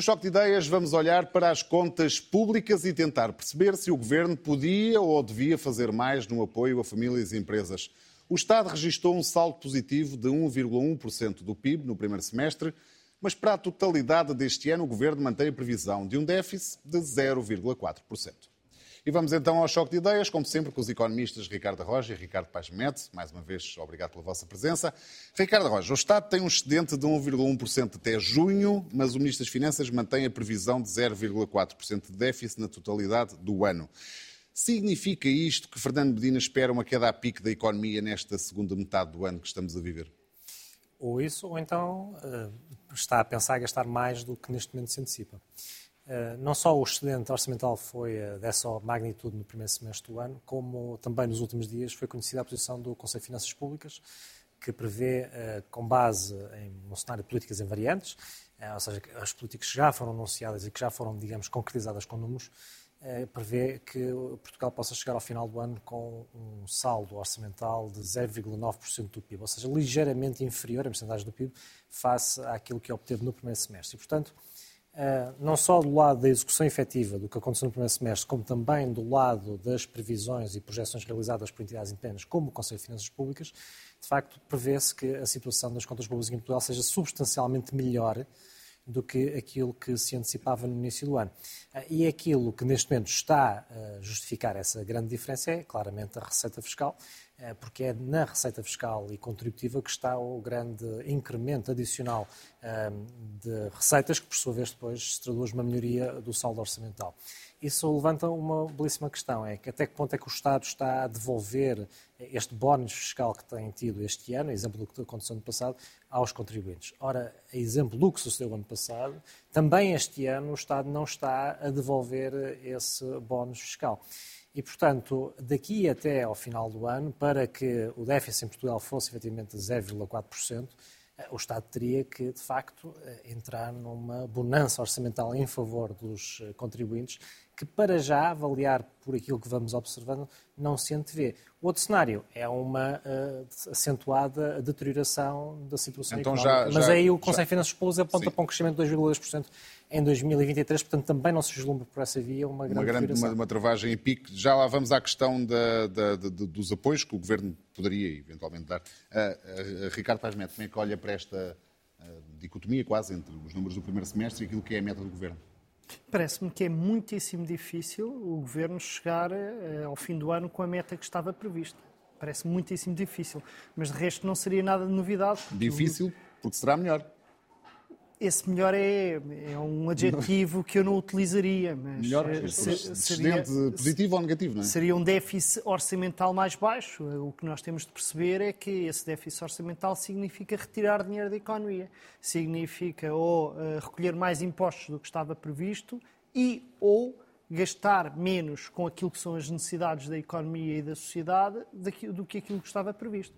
No Choque de Ideias, vamos olhar para as contas públicas e tentar perceber se o governo podia ou devia fazer mais no apoio a famílias e empresas. O Estado registrou um saldo positivo de 1,1% do PIB no primeiro semestre, mas para a totalidade deste ano, o governo mantém a previsão de um déficit de 0,4%. E vamos então ao choque de ideias, como sempre, com os economistas Ricardo Roja e Ricardo Paz Mete. Mais uma vez, obrigado pela vossa presença. Ricardo Roja, o Estado tem um excedente de 1,1% até junho, mas o Ministro das Finanças mantém a previsão de 0,4% de déficit na totalidade do ano. Significa isto que Fernando Medina espera uma queda a pique da economia nesta segunda metade do ano que estamos a viver? Ou isso, ou então uh, está a pensar em gastar mais do que neste momento se antecipa. Eh, não só o excedente orçamental foi eh, dessa magnitude no primeiro semestre do ano, como também nos últimos dias foi conhecida a posição do Conselho de Finanças Públicas, que prevê, eh, com base em um cenário de políticas invariantes, ou seja, as políticas que já foram anunciadas e que já foram, digamos, concretizadas com números, prevê que Portugal possa chegar ao final do ano com um saldo orçamental de 0,9% do PIB, ou seja, ligeiramente inferior a porcentagem do PIB face àquilo que obteve no primeiro semestre. E, portanto, não só do lado da execução efetiva do que aconteceu no primeiro semestre, como também do lado das previsões e projeções realizadas por entidades independentes, como o Conselho de Finanças Públicas, de facto, prevê-se que a situação das contas públicas em Portugal seja substancialmente melhor do que aquilo que se antecipava no início do ano. Eh, e aquilo que neste momento está a justificar essa grande diferença é claramente a receita fiscal, eh, porque é na receita fiscal e contributiva que está o grande incremento adicional ehm, de receitas, que por sua vez depois se traduz numa melhoria do saldo orçamental. Isso levanta uma belíssima questão, é que até que ponto é que o Estado está a devolver este bónus fiscal que tem tido este ano, exemplo do que aconteceu no passado, aos contribuintes. Ora, exemplo do que sucedeu ano passado, também este ano o Estado não está a devolver esse bónus fiscal. E, portanto, daqui até ao final do ano, para que o déficit em Portugal fosse efetivamente 0,4%, eh, o Estado teria que, de facto, eh, entrar numa bonança orçamental em favor dos eh, contribuintes que, para já, avaliar por aquilo que vamos observando, não se antevê. O outro cenário é uma uh, acentuada deterioração da situação então, económica. Já, Mas já, aí o Conselho de Finanças Públicas aponta sim. para um crescimento de 2,2% em 2023, portanto também não se vislumbra por essa via uma grande, uma, grande uma, uma, travagem em pique. Já lá vamos à questão da, da, da, dos apoios que o Governo poderia eventualmente dar. Uh, uh, Ricardo Paz Neto, como é que olha para esta dicotomia quase entre os números do primeiro semestre e aquilo que é a meta do Governo? Parece-me que é muitíssimo difícil o Governo chegar uh, ao fim do ano com a meta que estava prevista. Parece muitíssimo difícil. Mas de resto não seria nada de novidade. Difícil porque será melhor. Esse melhor é, é um adjetivo que eu não utilizaria. Mas melhor, eh, se, seria, positivo ou negativo, não é? Seria um déficit orçamental mais baixo. O que nós temos de perceber é que esse déficit orçamental significa retirar dinheiro da economia. Significa ou uh, recolher mais impostos do que estava previsto e ou gastar menos com aquilo que são as necessidades da economia e da sociedade do que aquilo que estava previsto.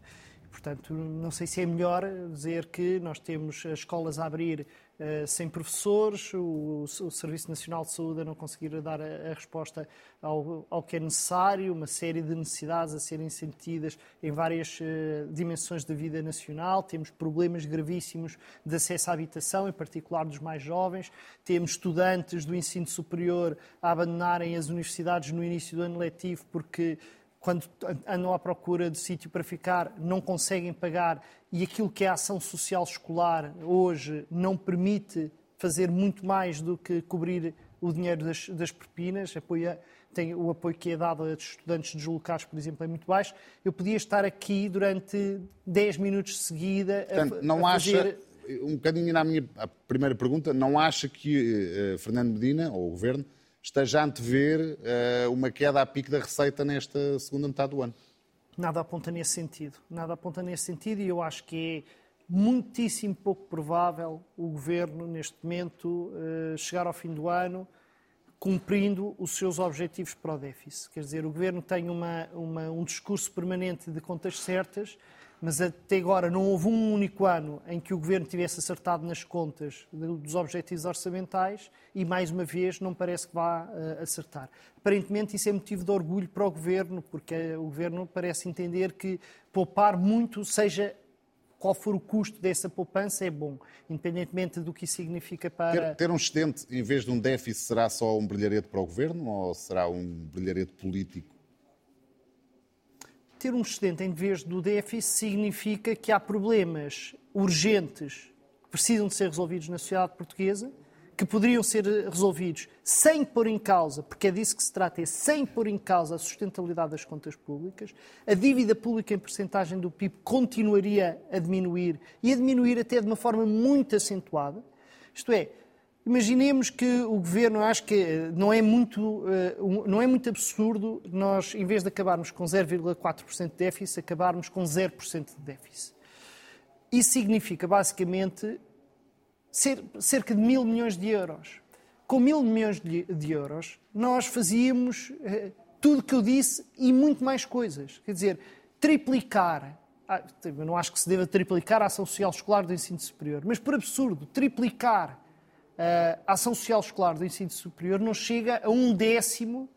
Portanto, não sei se é melhor dizer que nós temos as escolas a abrir uh, sem professores, o, o, Serviço Nacional de Saúde a não conseguir dar a, a resposta ao, ao, que é necessário, uma série de necessidades a serem sentidas em várias uh, dimensões da vida nacional, temos problemas gravíssimos de acesso à habitação, em particular dos mais jovens, temos estudantes do ensino superior a abandonarem as universidades no início do ano letivo porque quando andam à procura de sítio para ficar, não conseguem pagar e aquilo que é a ação social escolar hoje não permite fazer muito mais do que cobrir o dinheiro das, das propinas, apoia, tem, o apoio que é dado a estudantes deslocados, por exemplo, é muito baixo. Eu podia estar aqui durante 10 minutos de seguida a, Portanto, não a fazer... Acha, um bocadinho na minha primeira pergunta, não acha que uh, Fernando Medina, ou o Governo, esteja a antever uh, uma queda a pique da receita nesta segunda metade do ano. Nada aponta nesse sentido. Nada aponta nesse sentido e eu acho que é muitíssimo pouco provável o governo, neste momento, uh, chegar ao fim do ano cumprindo os seus objetivos para o déficit. Quer dizer, o governo tem uma, uma, um discurso permanente de contas certas mas até agora não houve um único ano em que o Governo tivesse acertado nas contas dos objetivos orçamentais e, mais uma vez, não parece que vá uh, acertar. Aparentemente, isso é motivo de orgulho para o Governo, porque o Governo parece entender que poupar muito seja qual for o custo dessa poupança, é bom, independentemente do que isso significa para. Ter, ter um excedente, em vez de um déficit, será só um brilharete para o governo ou será um brilharete político? Ter um excedente em vez do déficit significa que há problemas urgentes que precisam de ser resolvidos na sociedade portuguesa que poderiam ser resolvidos sem pôr em causa, porque é disso que se trata, é sem pôr em causa a sustentabilidade das contas públicas, a dívida pública em percentagem do PIB continuaria a diminuir e a diminuir até de uma forma muito acentuada. Isto é, imaginemos que o governo, acho que eh, não é muito, eh, não é muito absurdo nós, em vez de acabarmos com 0,4% de déficit, acabarmos com 0% de déficit. Isso significa, basicamente, cerca de mil milhões de euros. Com mil milhões de, euros, nós fazíamos eh, tudo o que eu disse e muito mais coisas. Quer dizer, triplicar. Ah, eu não acho que se deva triplicar a ação social escolar do ensino superior, mas por absurdo, triplicar a ação social escolar do ensino superior não chega a um décimo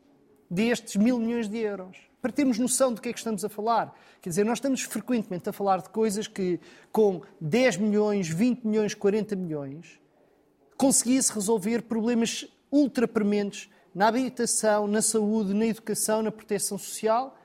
destes mil milhões de euros para termos noção do que é que estamos a falar. Quer dizer, nós estamos frequentemente a falar de coisas que, com 10 milhões, 20 milhões, 40 milhões, conseguia-se resolver problemas ultra prementes na habitação, na saúde, na educação, na proteção social.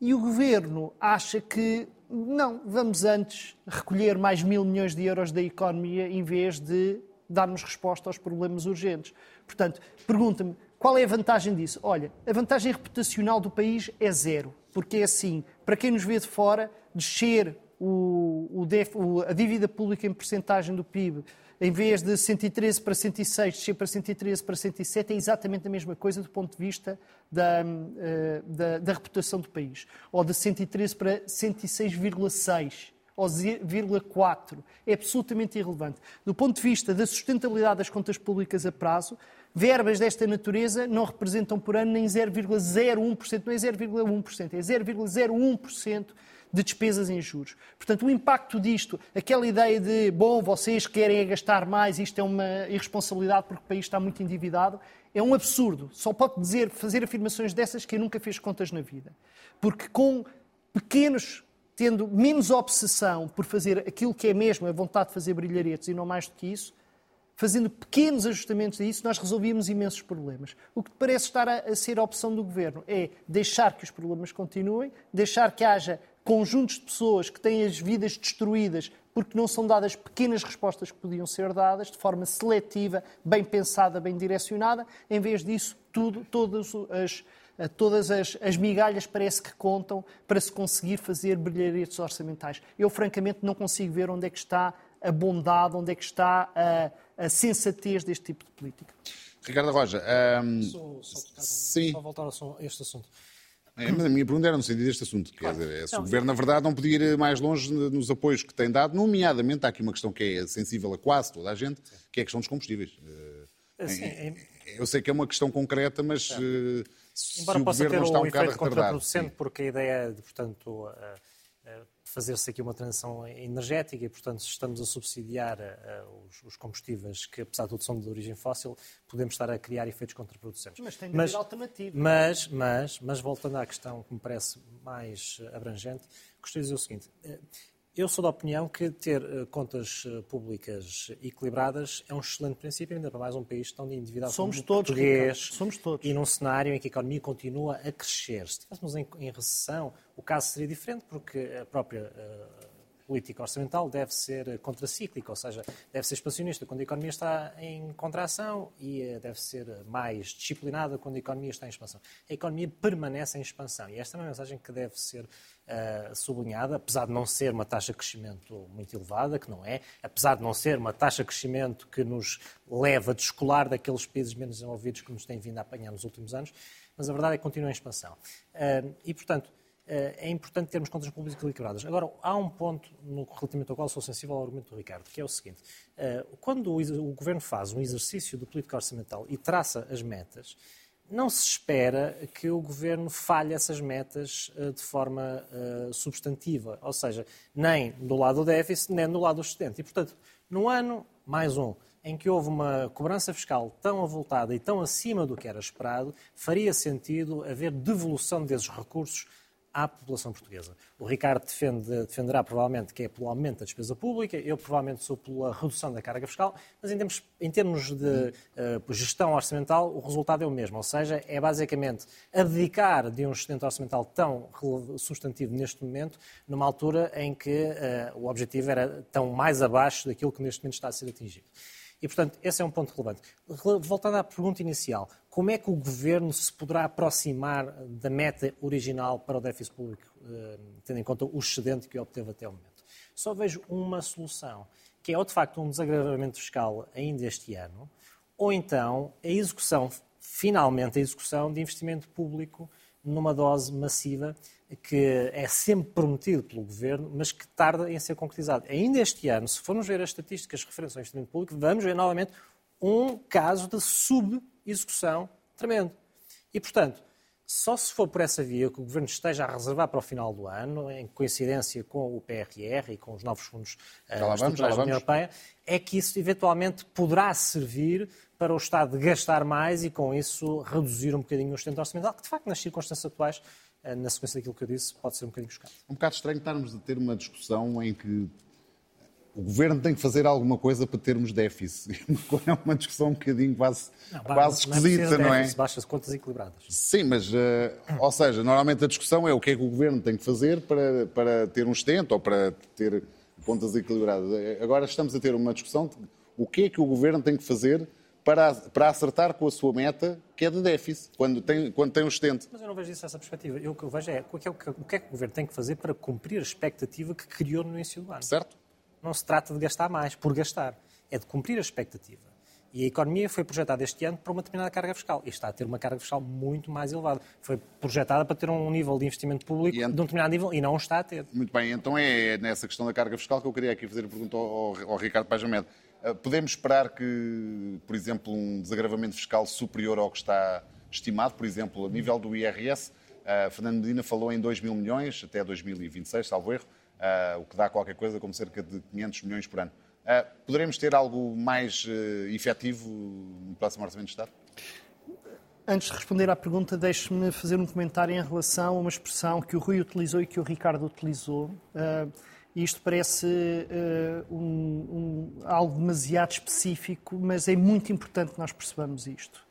E o governo acha que não, vamos antes recolher mais mil milhões de euros da economia em vez de darmos resposta aos problemas urgentes. Portanto, pergunta-me, qual é a vantagem disso? Olha, a vantagem reputacional do país é zero, porque é assim, para quem nos vê de fora, descer o, o def, o, a dívida pública em percentagem do PIB, em vez de 113 para 106, descer para 113 para 107, é exatamente a mesma coisa do ponto de vista da, eh, da, da reputação do país. Ou de 113 para 106,6 ou 0,4. É absolutamente irrelevante. Do ponto de vista da sustentabilidade das contas públicas a prazo, verbas desta natureza não representam por ano nem 0,01%, não é 0,1%, é 0,01% de despesas em juros. Portanto, o impacto disto, aquela ideia de, bom, vocês querem é gastar mais, isto é uma irresponsabilidade porque o país está muito endividado, é um absurdo. Só pode dizer, fazer afirmações dessas quem nunca fez contas na vida. Porque com pequenos, tendo menos obsessão por fazer aquilo que é mesmo a vontade de fazer brilharetes e não mais do que isso, fazendo pequenos ajustamentos a isso, nós resolvíamos imensos problemas. O que parece estar a, a, ser a opção do governo é deixar que os problemas continuem, deixar que haja conjuntos de pessoas que têm as vidas destruídas porque não são dadas pequenas respostas que podiam ser dadas de forma seletiva, bem pensada, bem direcionada. Em vez disso, tudo, todas as todas as, as, migalhas parece que contam para se conseguir fazer brilharetes orçamentais. Eu, francamente, não consigo ver onde é que está a bondade, onde é que está a, a sensatez deste tipo de política. Ricardo Roja, um, só, só, sim. só voltar a este assunto. É, a minha pergunta era no sentido deste assunto. Claro. Quer dizer, é se não, o Governo, na verdade, não podia ir mais longe nos apoios que tem dado, nomeadamente, há aqui uma questão que é sensível a quase toda a gente, que é a questão dos combustíveis. Eh, sim, é, eu sei que é uma questão concreta, mas é. Se Embora o possa Governo ter está um efeito contraproducente, porque a ideia é, de, portanto, fazer-se aqui uma transição energética e, portanto, se estamos a subsidiar os, combustíveis que, apesar de tudo, são de origem fóssil, podemos estar a criar efeitos contraproducentes. Mas tem de mas, haver alternativa. Mas, mas, mas, voltando à questão que me parece mais abrangente, gostaria de dizer o seguinte. Eu sou da opinião que ter uh, contas uh, públicas equilibradas é um excelente princípio, ainda para mais um país tão endividado Somos como todos, português. Ricardo. Somos todos. E num cenário em que a economia continua a crescer. Se estivéssemos em, em recessão, o caso seria diferente, porque a própria uh, política orçamental deve ser contracíclica, ou seja, deve ser expansionista quando a economia está em contração e deve ser mais disciplinada quando a economia está em expansão. A economia permanece em expansão e esta é uma mensagem que deve ser uh, sublinhada, apesar de não ser uma taxa de crescimento muito elevada, que não é, apesar de não ser uma taxa de crescimento que nos leva a descolar daqueles países menos desenvolvidos que nos têm vindo a apanhar nos últimos anos, mas a verdade é que continua em expansão. Uh, e, portanto, é importante termos contas públicas equilibradas. Agora, há um ponto no, relativamente ao qual sou sensível ao argumento do Ricardo, que é o seguinte: quando o, Governo faz um exercício de política orçamental e traça as metas, não se espera que o governo falhe essas metas uh, de forma substantiva, ou seja, nem do lado do déficit, nem do lado do excedente. E, portanto, no ano, mais um, em que houve uma cobrança fiscal tão avultada e tão acima do que era esperado, faria sentido haver devolução desses recursos à população portuguesa. O Ricardo defende, defenderá provavelmente que é pelo aumento da despesa pública, eu provavelmente sou pela redução da carga fiscal, mas em termos, em termos de uh, gestão orçamental o resultado é o mesmo, ou seja, é basicamente abdicar de um excedente orçamental tão substantivo neste momento, numa altura em que uh, o objetivo era tão mais abaixo daquilo que neste momento está a ser atingido. E, portanto, esse é um ponto relevante. Voltando à pergunta inicial, como é que o Governo se poderá aproximar da meta original para o déficit público, eh, tendo em conta o excedente que obteve até o momento? Só vejo uma solução, que é ou de facto um desagravamento fiscal ainda este ano, ou então a execução, finalmente a execução de investimento público numa dose massiva que é sempre prometido pelo Governo, mas que tarda em ser concretizado. Ainda este ano, se formos ver as estatísticas referentes ao investimento público, vamos ver novamente um caso de sub-execução tremendo. E, portanto, só se for por essa via que o Governo esteja a reservar para o final do ano, em coincidência com o PRR e com os novos fundos uh, estruturais da União Europeia, é que isso eventualmente poderá servir para o Estado gastar mais e, com isso, reduzir um bocadinho o sustento orçamental, que, de facto, nas circunstâncias atuais, eh, na sequência daquilo que eu disse, pode ser um bocadinho chocado. Um bocado estranho estarmos a ter uma discussão em que o governo tem que fazer alguma coisa para termos déficit. É uma discussão um bocadinho quase, não, quase esquisita, não, é? Baixas contas equilibradas. Sim, mas, uh, ou seja, normalmente a discussão é o que é que o governo tem que fazer para, para ter um estento ou para ter contas equilibradas. Agora estamos a ter uma discussão de o que é que o governo tem que fazer para, para acertar com a sua meta, que é de déficit, quando tem, quando tem um estente. Mas eu não vejo isso dessa perspectiva. Eu, o que eu vejo é o que, é o que é que o governo tem que fazer para cumprir a expectativa que criou no início do ano. Certo. Não se trata de gastar mais por gastar, é de cumprir a expectativa. E a economia foi projetada este ano para uma determinada carga fiscal. E está a ter uma carga fiscal muito mais elevada. Foi projetada para ter um nível de investimento público ent... de um determinado nível e não está a ter. Muito bem, então é nessa questão da carga fiscal que eu queria aqui fazer a pergunta ao, ao Ricardo Pajamed. Eh, podemos esperar que, por exemplo, um desagravamento fiscal superior ao que está estimado, por exemplo, a nível do IRS, uh, Fernando Medina falou em 2 mil milhões até 2026, salvo erro, uh, o que dá qualquer coisa como cerca de 500 milhões por ano. Uh, poderemos ter algo mais uh, efetivo no próximo Orçamento de Estado? Antes de responder à pergunta, deixe-me fazer um comentário em relação a uma expressão que o Rui utilizou e que o Ricardo utilizou. Uh, isto parece uh, um, um, algo demasiado específico, mas é muito importante que nós percebamos isto.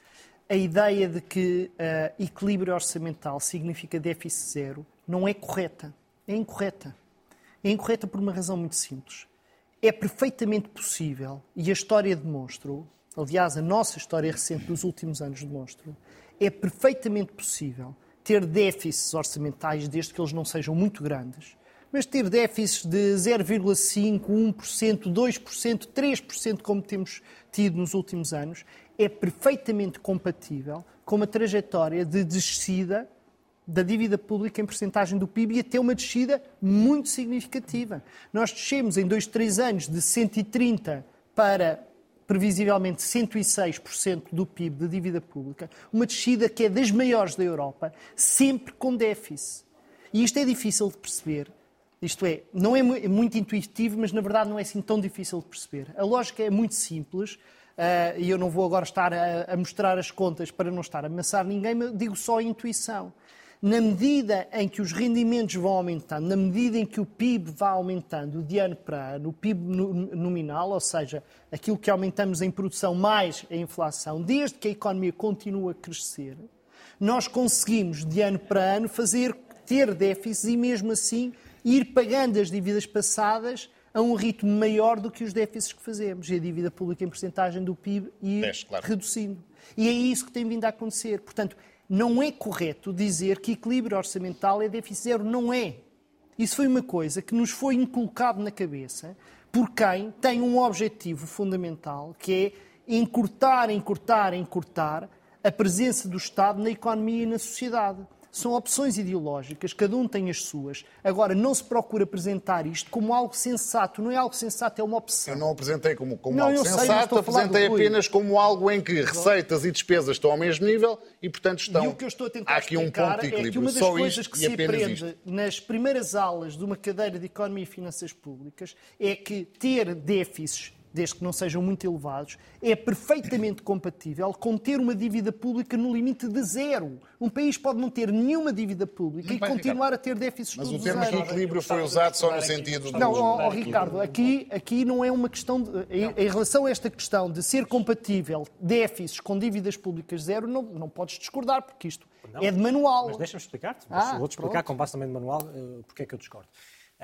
A ideia de que uh, equilíbrio orçamental significa déficit zero não é correta. É incorreta. É incorreta por uma razão muito simples. É perfeitamente possível, e a história demonstra, aliás, a nossa história recente dos últimos anos demonstra, é perfeitamente possível ter déficits orçamentais, desde que eles não sejam muito grandes, mas ter déficits de 0,5%, 1%, 2%, 3%, como temos tido nos últimos anos, é perfeitamente compatível com uma trajetória de descida da dívida pública em percentagem do PIB e até uma descida muito significativa. Nós descemos em dois, três anos de 130 para previsivelmente 106% do PIB de dívida pública, uma descida que é das maiores da Europa, sempre com déficit. E isto é difícil de perceber, isto é, não é, é muito intuitivo, mas na verdade não é assim tão difícil de perceber. A lógica é muito simples. Uh, e eu não vou agora estar a, a, mostrar as contas para não estar a amassar ninguém, mas digo só a intuição. Na medida em que os rendimentos vão aumentando, na medida em que o PIB vai aumentando de ano para ano, o PIB nominal, ou seja, aquilo que aumentamos em produção mais a inflação, desde que a economia continua a crescer, nós conseguimos de ano para ano fazer ter déficits e mesmo assim ir pagando as dívidas passadas a um ritmo maior do que os déficits que fazemos. E a dívida pública em porcentagem do PIB ir Desce, claro. reduzindo. E é isso que tem vindo a acontecer. Portanto, não é correto dizer que equilíbrio orçamental é déficit zero. Não é. Isso foi uma coisa que nos foi inculcado na cabeça por quem tem um objetivo fundamental, que é encurtar, encurtar, encurtar a presença do Estado na economia e na sociedade são opções ideológicas, cada um tem as suas. Agora, não se procura apresentar isto como algo sensato. Não é algo sensato, é uma opção. Eu não apresentei como, como não, algo sensato, apresentei apenas como algo em que receitas e despesas estão ao mesmo nível e, portanto, estão. E o que eu estou a tentar Há aqui um ponto de equilíbrio. É que uma das Só coisas que se aprende isto. nas primeiras aulas de uma cadeira de Economia e Finanças Públicas é que ter déficits desde que não sejam muito elevados, é perfeitamente compatível com ter uma dívida pública no limite de zero. Um país pode não ter nenhuma dívida pública e continuar a ter déficits Mas todos o termo anos. equilíbrio foi usado só no sentido do... Não, ó, ó, Ricardo, aqui, aqui não é uma questão. De, em, em relação a esta questão de ser compatível déficits com dívidas públicas zero, não, não podes discordar, porque isto Não, é de manual. Mas deixa-me explicar-te. Ah, Vou-te explicar pronto. com base também de manual uh, porque é que eu discordo.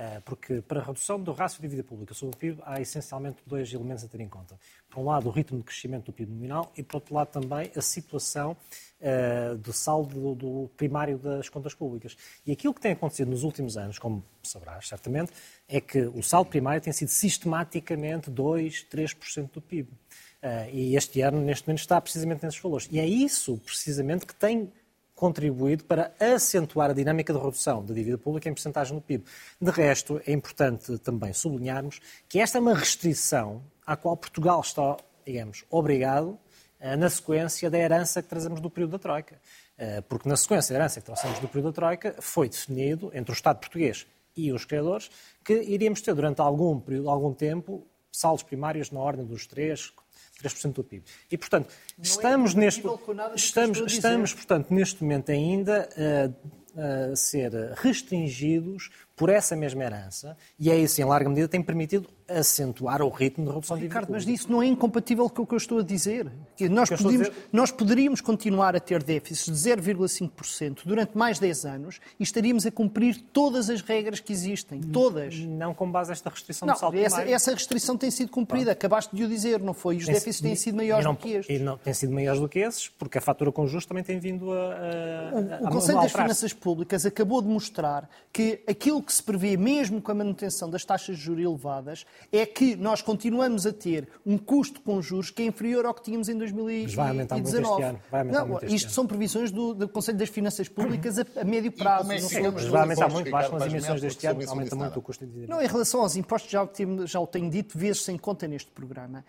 Uh, porque para a redução do rácio de dívida pública sobre o PIB há essencialmente dois elementos a ter em conta. Por um lado, o ritmo de crescimento do PIB nominal e, por outro lado, também a situação uh, do saldo do, primário das contas públicas. E aquilo que tem acontecido nos últimos anos, como sabrás certamente, é que o saldo primário tem sido sistematicamente 2, 3% do PIB. Uh, e este ano, neste momento, está precisamente nesses valores. E é isso, precisamente, que tem contribuído para acentuar a dinâmica de redução da dívida pública em porcentagem do PIB. De resto, é importante também sublinharmos que esta é uma restrição à qual Portugal está, digamos, obrigado eh, na sequência da herança que trazemos do período da Troika. Eh, Porque na sequência da herança que trouxemos do período da Troika foi definido entre o Estado português e os criadores que iríamos ter durante algum período, algum tempo, saldos primários na ordem dos 3, 3% do PIB. E, portanto, estamos neste, do que estamos, estou a dizer. estamos, portanto, neste momento ainda a, a ser restringidos por essa mesma herança e é isso, em larga medida, tem permitido acentuar o ritmo de redução de dívida Ricardo, mas isso não é incompatível com o que eu estou a dizer. Que nós, a podíamos, dizer- nós poderíamos continuar a ter déficits de 0,5% durante mais 10 anos e estaríamos a cumprir todas as regras que existem. Todas. Não com base nesta restrição Não, do saldo essa, primário. essa restrição tem sido cumprida. Acabaste de o dizer, não foi? E os Tem- déficits têm sido maiores não- do que estes. E não, têm sido maiores do que esses, porque a fatura com juros também tem vindo a. a, a, O a Conselho das. Finanças Públicas acabou de mostrar que aquilo que se prevê, mesmo com a manutenção das taxas de juros elevadas, é que nós continuamos a ter um custo com juros que é inferior ao que tínhamos em 2019. Mas vai aumentar muito este ano, vai aumentar Não, muito este isto ano. são previsões do, do Conselho das Finanças Públicas a, a médio prazo. é que não são- Mas vai aumentar muito com as emissões deste ano, aumenta muito o custo de endividamento. Não, em relação aos impostos, já o, tenho- já o tenho dito vezes sem conta neste programa.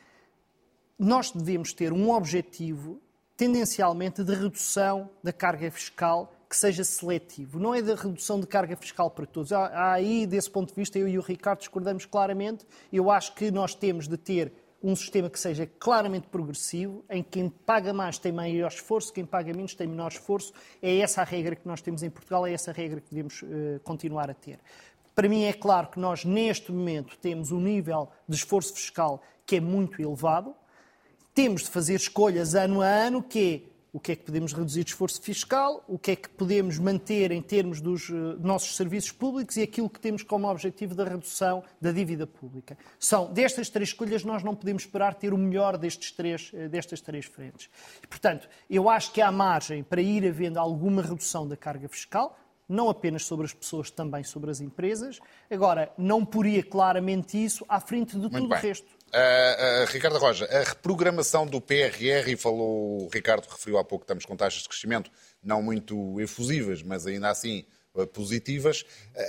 Nós devemos ter um objetivo, tendencialmente, de redução da carga fiscal que seja seletivo. Não é da redução de carga fiscal para todos. Há, aí, desse ponto de vista, eu e o Ricardo discordamos claramente. Eu acho que nós temos de ter um sistema que seja claramente progressivo, em que quem paga mais tem maior esforço, quem paga menos tem menor esforço. É essa a regra que nós temos em Portugal, é essa a regra que devemos eh, continuar a ter. Para mim é claro que nós, neste momento, temos um nível de esforço fiscal que é muito elevado. Temos de fazer escolhas ano a ano, que é o que é que podemos reduzir de esforço fiscal, o que é que podemos manter em termos dos eh, nossos serviços públicos e aquilo que temos como objetivo da redução da dívida pública. São destas três escolhas nós não podemos esperar ter o melhor destes três, eh, destas três frentes. E, portanto, eu acho que há margem para ir havendo alguma redução da carga fiscal, não apenas sobre as pessoas, também sobre as empresas. Agora, não poria claramente isso à frente de tudo o bem. resto. Uh, uh, Ricardo Roja, a reprogramação do PRR, e falou, o Ricardo referiu há pouco estamos com taxas de crescimento não muito efusivas, mas ainda assim uh, positivas.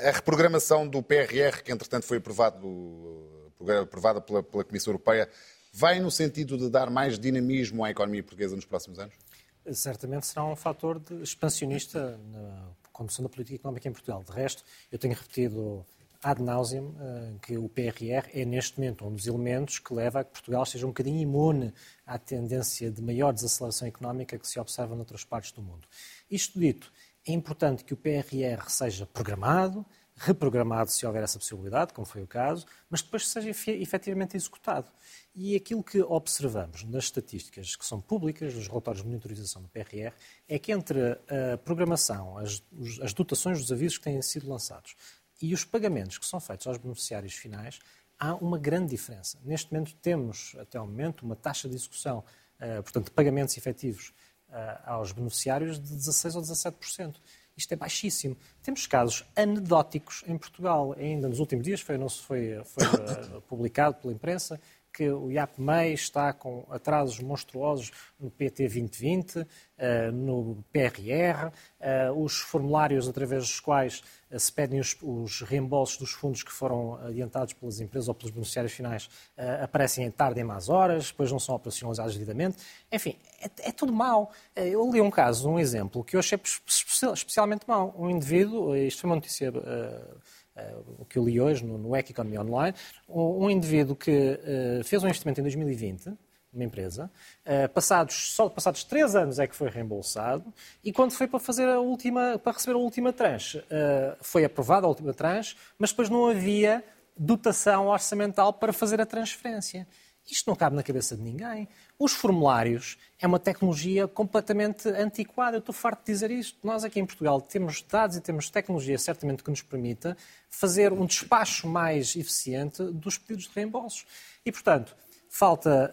A reprogramação do PRR, que entretanto foi aprovado, aprovada pela, pela Comissão Europeia, vai no sentido de dar mais dinamismo à economia portuguesa nos próximos anos? certamente será um fator expansionista na condução da política económica em Portugal. De resto, eu tenho repetido ad nauseam eh, que o PRR é neste momento um dos elementos que leva a que Portugal esteja um bocadinho imune à tendência de maior desaceleração económica que se observa noutras partes do mundo. Isto dito, é importante que o PRR seja programado, reprogramado se houver essa possibilidade, como foi o caso, mas depois seja efe- efetivamente executado. E aquilo que observamos nas estatísticas que são públicas, nos relatórios de monitorização do PRR, é que entre a programação, as, as dotações dos avisos que têm sido lançados e os pagamentos que são feitos aos beneficiários finais, há uma grande diferença. Neste momento temos, até ao momento, uma taxa de execução, eh, portanto, de pagamentos efetivos eh, aos beneficiários de 16% ou 17%. Isto é baixíssimo. Temos casos anedóticos em Portugal. Ainda nos últimos dias foi, foi, foi eh, publicado pela imprensa que o IAPMEI está com atrasos monstruosos no PT 2020, eh, no PRR, eh, os formulários através dos quais eh, se pedem os, os reembolsos dos fundos que foram adiantados pelas empresas ou pelos beneficiários finais eh, aparecem tarde em más horas, depois não são operacionalizados devidamente. Enfim, é, é tudo mau. Eh, Eu li um caso, um exemplo, que eu achei espe- especialmente mau. Um indivíduo, isto foi uma notícia eh, o que eu li hoje no, no Economia Online, um indivíduo que fez um investimento em 2020 numa empresa. Uh, passados, só passados três anos é que foi reembolsado e quando foi para fazer a última, para receber a última tranche, uh, foi aprovada a última tranche, mas depois não havia dotação orçamental para fazer a transferência. Isto não cabe na cabeça de ninguém. Os formulários é uma tecnologia completamente antiquada. Eu estou farto de dizer isto. Nós aqui em Portugal temos dados e temos tecnologia certamente que nos permita fazer um despacho mais eficiente dos pedidos de reembolsos. E, portanto, falta,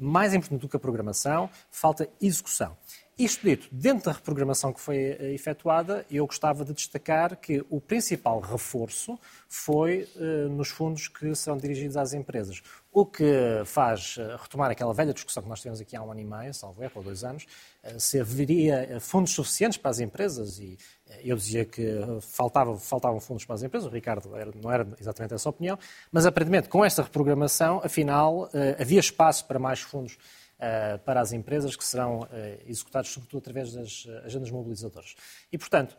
mais importante do que a programação, falta execução. Isto dito, dentro da reprogramação que foi eh, efetuada, eu gostava de destacar que o principal reforço foi uh, nos fundos que serão dirigidos às empresas. O que faz uh, retomar aquela velha discussão que nós tivemos aqui há um ano e meio, salvo erro, ou dois anos, se haveria fundos suficientes para as empresas e eu dizia que faltava, faltavam fundos para as empresas, o Ricardo não era exatamente essa opinião, mas aparentemente com esta reprogramação, afinal, havia espaço para mais fundos para as empresas que serão uh, executados sobretudo através das eh, agendas mobilizadoras. E, portanto,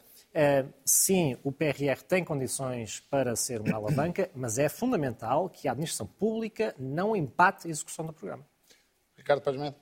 sim, o PRR tem condições para ser uma alavanca, mas é fundamental que a administração pública não empate a execução do programa. Ricardo Paz Medo.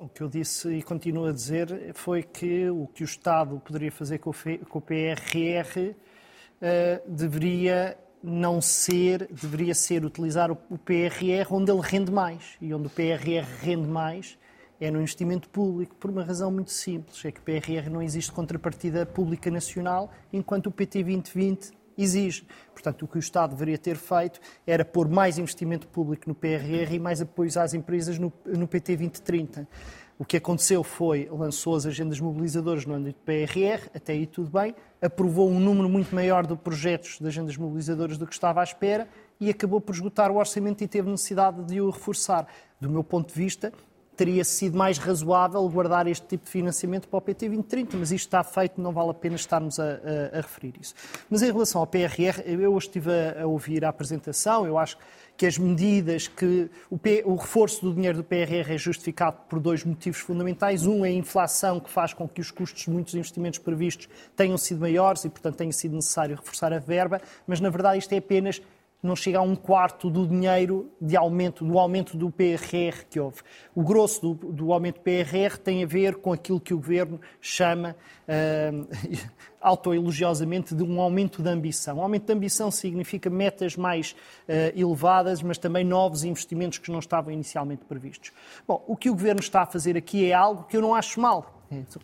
O que eu disse e continuo a dizer foi que o que o Estado poderia fazer com o PRR uh, deveria não ser, deveria ser utilizar o PRR onde ele rende mais. E onde o PRR rende mais é no investimento público, por uma razão muito simples, é que o PRR não existe contrapartida pública nacional, enquanto o PT 2020 exige. Portanto, o que o Estado deveria ter feito era pôr mais investimento público no PRR e mais apoios às empresas no, no PT 2030. O que aconteceu foi, lançou as agendas mobilizadoras no âmbito do PRR, até aí tudo bem, aprovou um número muito maior de projetos de agendas mobilizadoras do que estava à espera e acabou por esgotar o orçamento e teve necessidade de o reforçar. Do meu ponto de vista, teria sido mais razoável guardar este tipo de financiamento para o PT 2030, mas isto está feito, não vale a pena estarmos a, a, a referir isso. Mas em relação ao PRR, eu hoje estive a, a ouvir a apresentação, eu acho que as medidas que o, P, o, reforço do dinheiro do PRR é justificado por dois motivos fundamentais. Um é a inflação, que faz com que os custos de muitos investimentos previstos tenham sido maiores e, portanto, tenha sido necessário reforçar a verba, mas, na verdade, isto é apenas não chega a um quarto do dinheiro de aumento, do aumento do PRR que houve. O grosso do, do aumento do PRR tem a ver com aquilo que o Governo chama uh, autoelogiosamente de um aumento de ambição. Um aumento de ambição significa metas mais uh, elevadas, mas também novos investimentos que não estavam inicialmente previstos. Bom, o que o Governo está a fazer aqui é algo que eu não acho mal.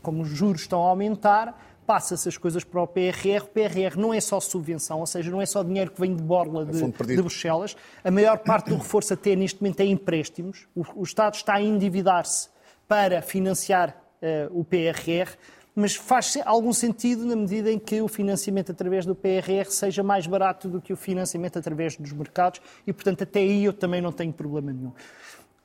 Como os juros estão a aumentar, passa-se as coisas para o PRR. O PRR não é só subvenção, ou seja, não é só dinheiro que vem de borla de, de Bruxelas. A maior parte do reforço até neste momento é empréstimos. O, o Estado está a endividar-se para financiar uh, o PRR, mas faz algum sentido na medida em que o financiamento através do PRR seja mais barato do que o financiamento através dos mercados e, portanto, até aí eu também não tenho problema nenhum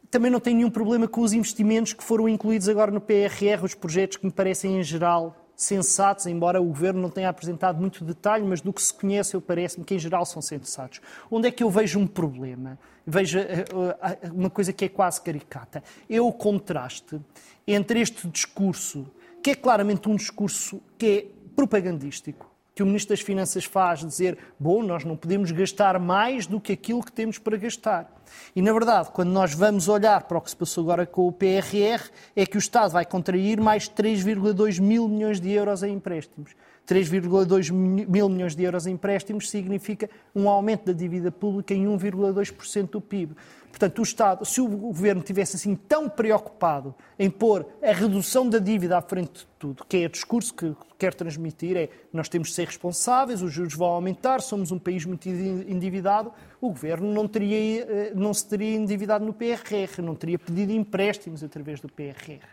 também não tenho nenhum problema com os investimentos que foram incluídos agora no PRR, os projetos que me parecem em geral sensatos, embora o Governo não tenha apresentado muito detalhe, mas do que se conhece, eu parece-me que em geral são sensatos. Onde é que eu vejo um problema? Vejo eh, eh, uma coisa que é quase caricata. É o contraste entre este discurso, que é claramente um discurso que é propagandístico, que o Ministro das Finanças faz, dizer, bom, nós não podemos gastar mais do que aquilo que temos para gastar. E, na verdade, quando nós vamos olhar para o que se passou agora com o PRR, é que o Estado vai contrair mais 3,2 mil milhões de euros em empréstimos. 3,2 mil milhões de euros em empréstimos significa um aumento da dívida pública em 1,2% do PIB. Portanto, o Estado, se o Governo tivesse assim tão preocupado em pôr a redução da dívida à frente de tudo, que é o discurso que quer transmitir, é nós temos de ser responsáveis, os juros vão aumentar, somos um país muito endividado, o Governo não, teria, eh, não se teria endividado no PRR, não teria pedido empréstimos através do PRR.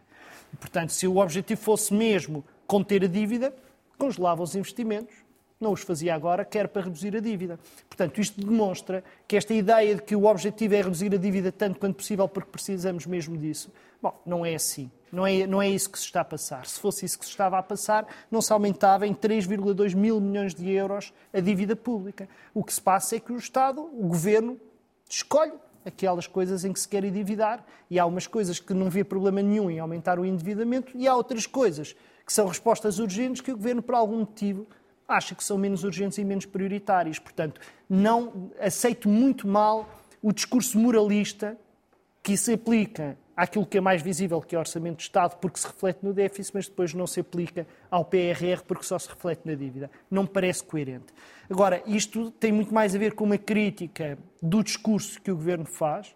Portanto, se o objetivo fosse mesmo conter a dívida, congelava os investimentos não os fazia agora, quer para reduzir a dívida. Portanto, isto demonstra que esta ideia de que o objetivo é reduzir a dívida tanto quanto possível porque precisamos mesmo disso, bom, não é assim. Não é, não é isso que se está a passar. Se fosse isso que se estava a passar, não se aumentava em 3,2 mil milhões de euros a dívida pública. O que se passa é que o Estado, o Governo, escolhe aquelas coisas em que se quer endividar e há umas coisas que não vê problema nenhum em aumentar o endividamento e há outras coisas que são respostas urgentes que o Governo, por algum motivo, acha que são menos urgentes e menos prioritários. Portanto, não aceito muito mal o discurso moralista que se aplica àquilo que é mais visível, que é o Orçamento de Estado, porque se reflete no déficit, mas depois não se aplica ao PRR, porque só se reflete na dívida. Não me parece coerente. Agora, isto tem muito mais a ver com uma crítica do discurso que o Governo faz,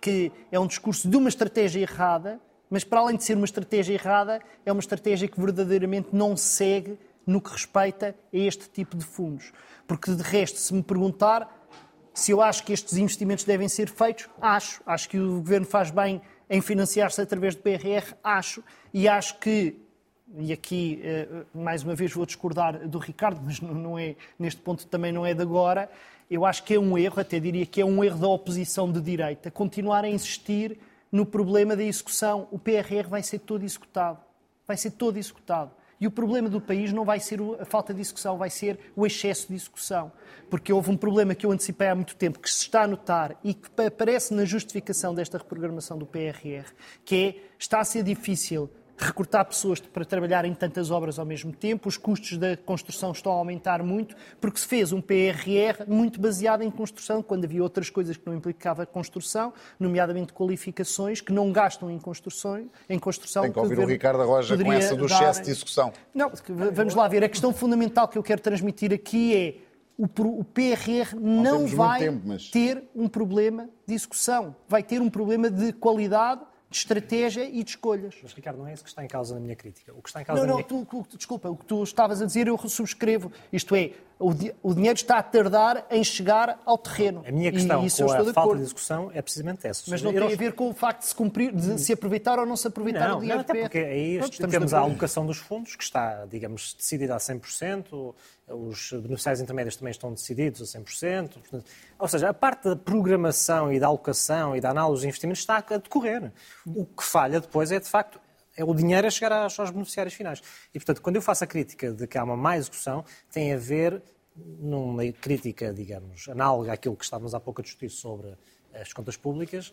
que é um discurso de uma estratégia errada, mas para além de ser uma estratégia errada, é uma estratégia que verdadeiramente não segue no que respeita a este tipo de fundos. Porque, de resto, se me perguntar se eu acho que estes investimentos devem ser feitos, acho. Acho que o Governo faz bem em financiar-se através do PRR, acho. E acho que, e aqui eh, mais uma vez vou discordar do Ricardo, mas não é, neste ponto também não é de agora, eu acho que é um erro, até diria que é um erro da oposição de direita, continuar a insistir no problema da execução. O PRR vai ser todo executado. Vai ser todo executado. E o problema do país não vai ser a falta de execução, vai ser o excesso de execução. Porque houve um problema que eu antecipei há muito tempo, que se está a notar e que aparece na justificação desta reprogramação do PRR, que é está a ser difícil recortar pessoas para trabalhar em tantas obras ao mesmo tempo, os custos da construção estão a aumentar muito, porque se fez um PRR muito baseado em construção, quando havia outras coisas que não implicava construção, nomeadamente qualificações, que não gastam em construção. Em construção Tem que ouvir que o, Ricardo Roja com essa do excesso de execução. Não, vamos lá ver. A questão fundamental que eu quero transmitir aqui é o, o PRR não, não vai tempo, mas... ter um problema de execução, vai ter um problema de qualidade de estratégia e de escolhas. Mas, Ricardo, não é isso que está em causa na minha crítica. O que está em causa não, não, minha... tu, desculpa, o que tu estavas a dizer eu subscrevo. Isto é, o, o dinheiro está a tardar em chegar ao terreno. A minha questão e, com a falta de execução é precisamente essa. Mas não tem a ver com o facto de se cumprir, de se aproveitar ou não se aproveitar não, o dinheiro não, até porque aí Pronto, temos a alocação dos fundos, que está, digamos, decidida a 100%, os beneficiários intermédios também estão decididos a 100%. Portanto, ou seja, a parte da programação e da alocação e da análise dos investimentos está a decorrer. O que falha depois é, de facto, é o dinheiro a chegar aos beneficiários finais. E, portanto, quando eu faço a crítica de que há uma má execução, tem a ver numa crítica, digamos, análoga àquilo que estávamos há pouco a discutir sobre as contas públicas,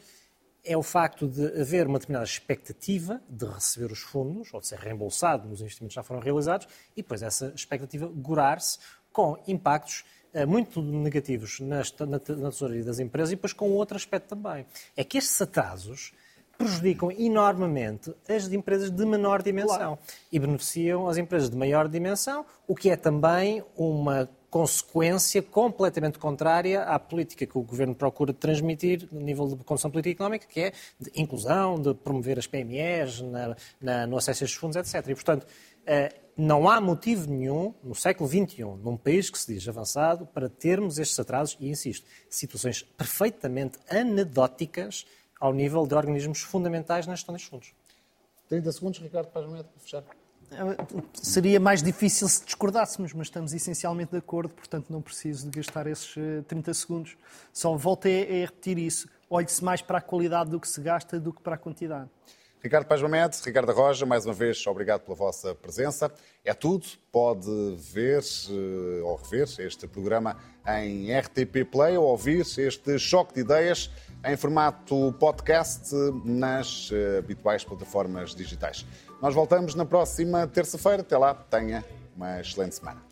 é o facto de haver uma determinada expectativa de receber os fundos, ou de ser reembolsado nos investimentos que já foram realizados, e depois essa expectativa gorar-se com impactos uh, muito negativos na tesouraria das empresas e depois com outro aspecto também. É que estes atrasos prejudicam enormemente as empresas de menor dimensão claro. e beneficiam as empresas de maior dimensão, o que é também uma consequência completamente contrária à política que o Governo procura transmitir no nível de condução política económica, que é de inclusão, de promover as PMEs na, na, no acesso a estes fundos, etc. E, portanto, eh, não há motivo nenhum, no século XXI, num país que se diz avançado, para termos estes atrasos e, insisto, situações perfeitamente anedóticas ao nível de organismos fundamentais na gestão destes fundos. 30 segundos, Ricardo Paz para fechar. Seria mais difícil se discordássemos, mas estamos essencialmente de acordo, portanto não preciso de gastar esses 30 eh, segundos. Só volto a repetir isso. Olhe-se mais para a qualidade do que se gasta do que para a quantidade. Ricardo Paz Mamed, Ricardo Roja, mais uma vez, obrigado pela vossa presença. É tudo. Pode ver eh, ou rever este programa em RTP Play ou ouvir este choque de ideias em formato podcast nas eh, habituais plataformas digitais. Nós voltamos na próxima terça-feira. Até lá, tenha uma excelente semana.